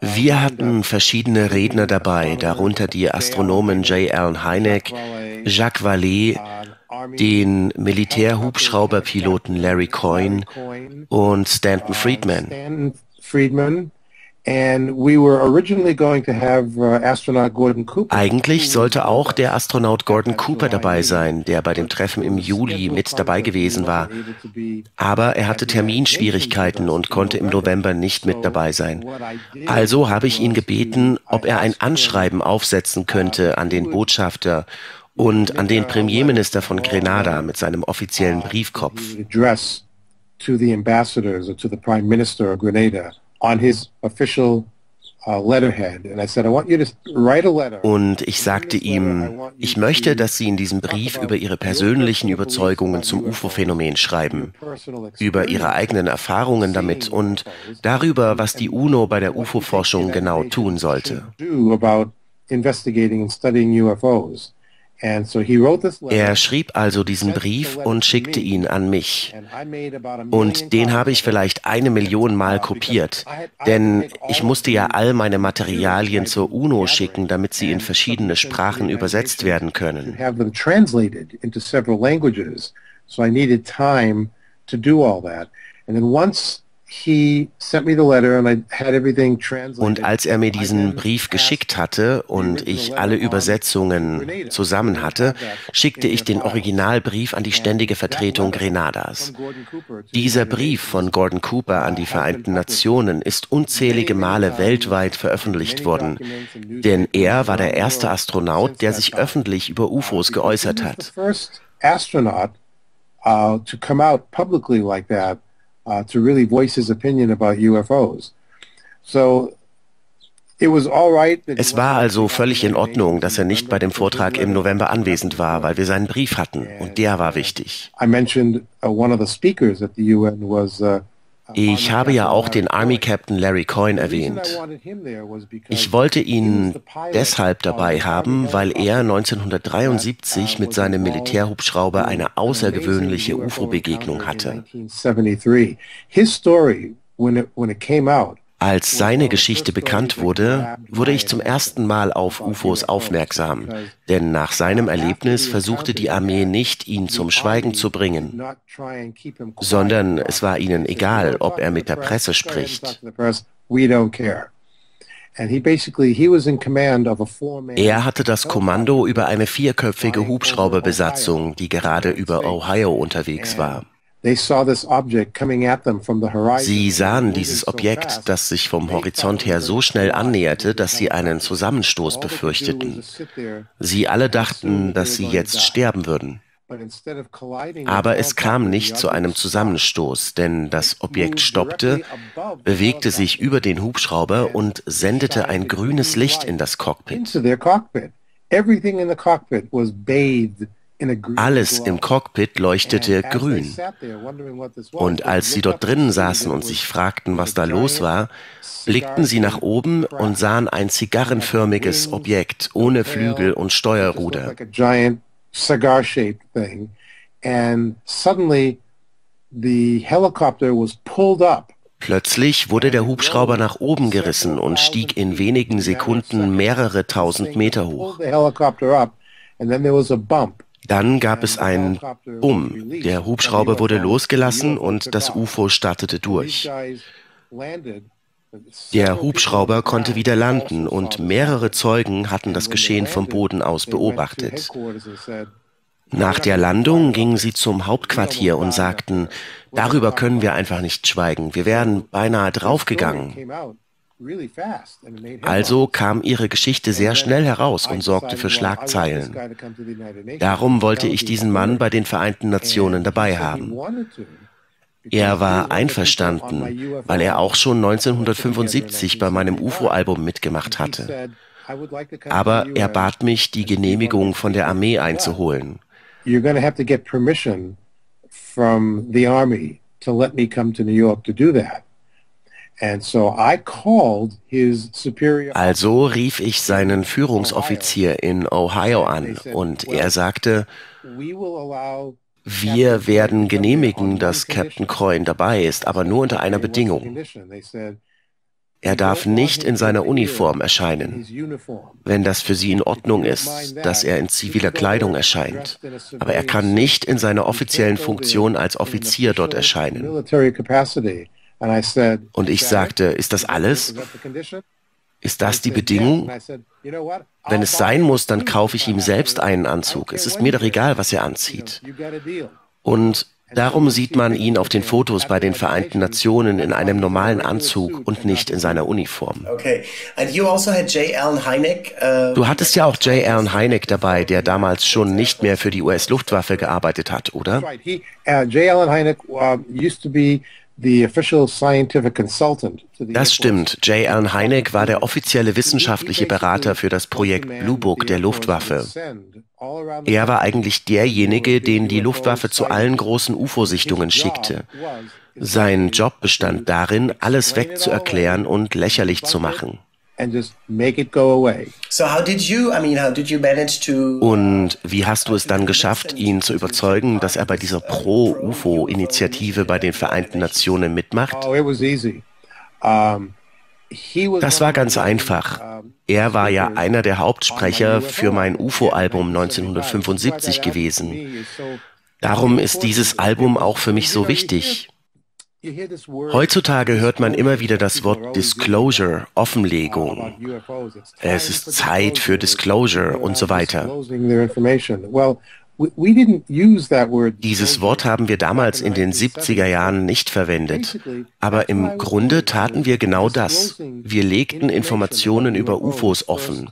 Wir hatten verschiedene Redner dabei, darunter die Astronomen J. Allen Hynek, Jacques Vallée, den Militärhubschrauberpiloten Larry Coyne und Stanton Friedman. Eigentlich sollte auch der Astronaut Gordon Cooper dabei sein, der bei dem Treffen im Juli mit dabei gewesen war. Aber er hatte Terminschwierigkeiten und konnte im November nicht mit dabei sein. Also habe ich ihn gebeten, ob er ein Anschreiben aufsetzen könnte an den Botschafter und an den Premierminister von Grenada mit seinem offiziellen Briefkopf. On his official uh, und ich sagte ihm, ich möchte, dass Sie in diesem Brief über Ihre persönlichen Überzeugungen zum UFO-Phänomen schreiben, über Ihre eigenen Erfahrungen damit und darüber, was die UNO bei der UFO-Forschung genau tun sollte. Er schrieb also diesen Brief und schickte ihn an mich. Und den habe ich vielleicht eine Million Mal kopiert, denn ich musste ja all meine Materialien zur UNO schicken, damit sie in verschiedene Sprachen übersetzt werden können. So I needed time to do all that. And then once und als er mir diesen Brief geschickt hatte und ich alle Übersetzungen zusammen hatte, schickte ich den Originalbrief an die ständige Vertretung Grenadas. Dieser Brief von Gordon Cooper an die Vereinten Nationen ist unzählige Male weltweit veröffentlicht worden, denn er war der erste Astronaut, der sich öffentlich über UFOs geäußert hat. Uh, uh, to really voice his opinion about UFOs. So es war also völlig in Ordnung, dass er nicht bei dem Vortrag im November anwesend war, weil wir seinen Brief hatten und der war wichtig. I mentioned uh, one of the speakers at the UN was uh, ich habe ja auch den Army Captain Larry Coyne erwähnt. Ich wollte ihn deshalb dabei haben, weil er 1973 mit seinem Militärhubschrauber eine außergewöhnliche UFO-Begegnung hatte. His story, when it, when it came out, als seine Geschichte bekannt wurde, wurde ich zum ersten Mal auf UFOs aufmerksam, denn nach seinem Erlebnis versuchte die Armee nicht, ihn zum Schweigen zu bringen, sondern es war ihnen egal, ob er mit der Presse spricht. Er hatte das Kommando über eine vierköpfige Hubschrauberbesatzung, die gerade über Ohio unterwegs war. Sie sahen dieses Objekt, das sich vom Horizont her so schnell annäherte, dass sie einen Zusammenstoß befürchteten. Sie alle dachten, dass sie jetzt sterben würden. Aber es kam nicht zu einem Zusammenstoß, denn das Objekt stoppte, bewegte sich über den Hubschrauber und sendete ein grünes Licht in das Cockpit. Everything in the cockpit was bathed alles im Cockpit leuchtete grün. Und als sie dort drinnen saßen und sich fragten, was da los war, blickten sie nach oben und sahen ein zigarrenförmiges Objekt ohne Flügel und Steuerruder. Plötzlich wurde der Hubschrauber nach oben gerissen und stieg in wenigen Sekunden mehrere tausend Meter hoch. Dann gab es ein Bumm. Der Hubschrauber wurde losgelassen und das UFO startete durch. Der Hubschrauber konnte wieder landen und mehrere Zeugen hatten das Geschehen vom Boden aus beobachtet. Nach der Landung gingen sie zum Hauptquartier und sagten, darüber können wir einfach nicht schweigen, wir wären beinahe draufgegangen. Also kam ihre Geschichte sehr schnell heraus und sorgte für Schlagzeilen. Darum wollte ich diesen Mann bei den Vereinten Nationen dabei haben. Er war einverstanden, weil er auch schon 1975 bei meinem UFO-Album mitgemacht hatte. Aber er bat mich, die Genehmigung von der Armee einzuholen. You're going to have to get permission from the army to let me come to New York to do that. Also rief ich seinen Führungsoffizier in Ohio an und er sagte, wir werden genehmigen, dass Captain Coyne dabei ist, aber nur unter einer Bedingung. Er darf nicht in seiner Uniform erscheinen, wenn das für sie in Ordnung ist, dass er in ziviler Kleidung erscheint. Aber er kann nicht in seiner offiziellen Funktion als Offizier dort erscheinen. Und ich sagte, ist das alles? Ist das die Bedingung? Wenn es sein muss, dann kaufe ich ihm selbst einen Anzug. Es ist mir doch egal, was er anzieht. Und Darum sieht man ihn auf den Fotos bei den Vereinten Nationen in einem normalen Anzug und nicht in seiner Uniform. Also uh, du hattest ja auch J. Allen Hynek dabei, der damals schon nicht mehr für die US-Luftwaffe gearbeitet hat, oder? Uh, J. Allen Hynek uh, used to be das stimmt. J. Allen Hynek war der offizielle wissenschaftliche Berater für das Projekt Blue Book der Luftwaffe. Er war eigentlich derjenige, den die Luftwaffe zu allen großen UFO-Sichtungen schickte. Sein Job bestand darin, alles wegzuerklären und lächerlich zu machen. Und wie hast du es dann geschafft, ihn zu überzeugen, dass er bei dieser Pro-UFO-Initiative bei den Vereinten Nationen mitmacht? Oh, das war ganz einfach. Er war ja einer der Hauptsprecher für mein UFO-Album 1975 gewesen. Darum ist dieses Album auch für mich so wichtig. Heutzutage hört man immer wieder das Wort Disclosure, Offenlegung. Es ist Zeit für Disclosure und so weiter. Dieses Wort haben wir damals in den 70er Jahren nicht verwendet. Aber im Grunde taten wir genau das. Wir legten Informationen über UFOs offen.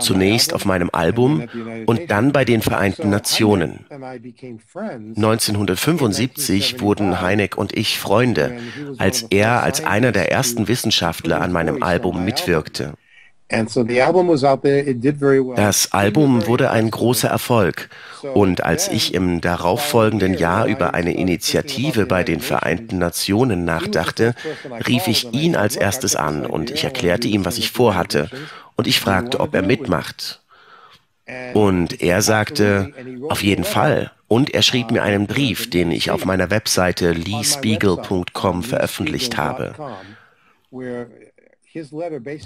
Zunächst auf meinem Album und dann bei den Vereinten Nationen. 1975 wurden Heineck und ich Freunde, als er als einer der ersten Wissenschaftler an meinem Album mitwirkte. Das Album wurde ein großer Erfolg und als ich im darauffolgenden Jahr über eine Initiative bei den Vereinten Nationen nachdachte, rief ich ihn als erstes an und ich erklärte ihm, was ich vorhatte und ich fragte, ob er mitmacht. Und er sagte, auf jeden Fall. Und er schrieb mir einen Brief, den ich auf meiner Webseite leespiegel.com veröffentlicht habe.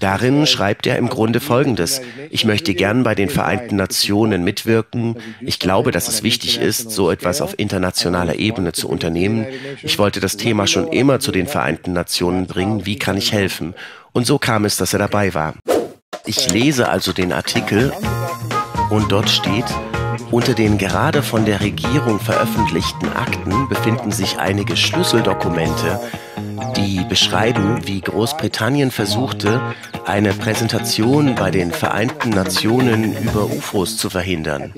Darin schreibt er im Grunde Folgendes. Ich möchte gern bei den Vereinten Nationen mitwirken. Ich glaube, dass es wichtig ist, so etwas auf internationaler Ebene zu unternehmen. Ich wollte das Thema schon immer zu den Vereinten Nationen bringen. Wie kann ich helfen? Und so kam es, dass er dabei war. Ich lese also den Artikel und dort steht, unter den gerade von der Regierung veröffentlichten Akten befinden sich einige Schlüsseldokumente, die beschreiben, wie Großbritannien versuchte, eine Präsentation bei den Vereinten Nationen über UFOs zu verhindern.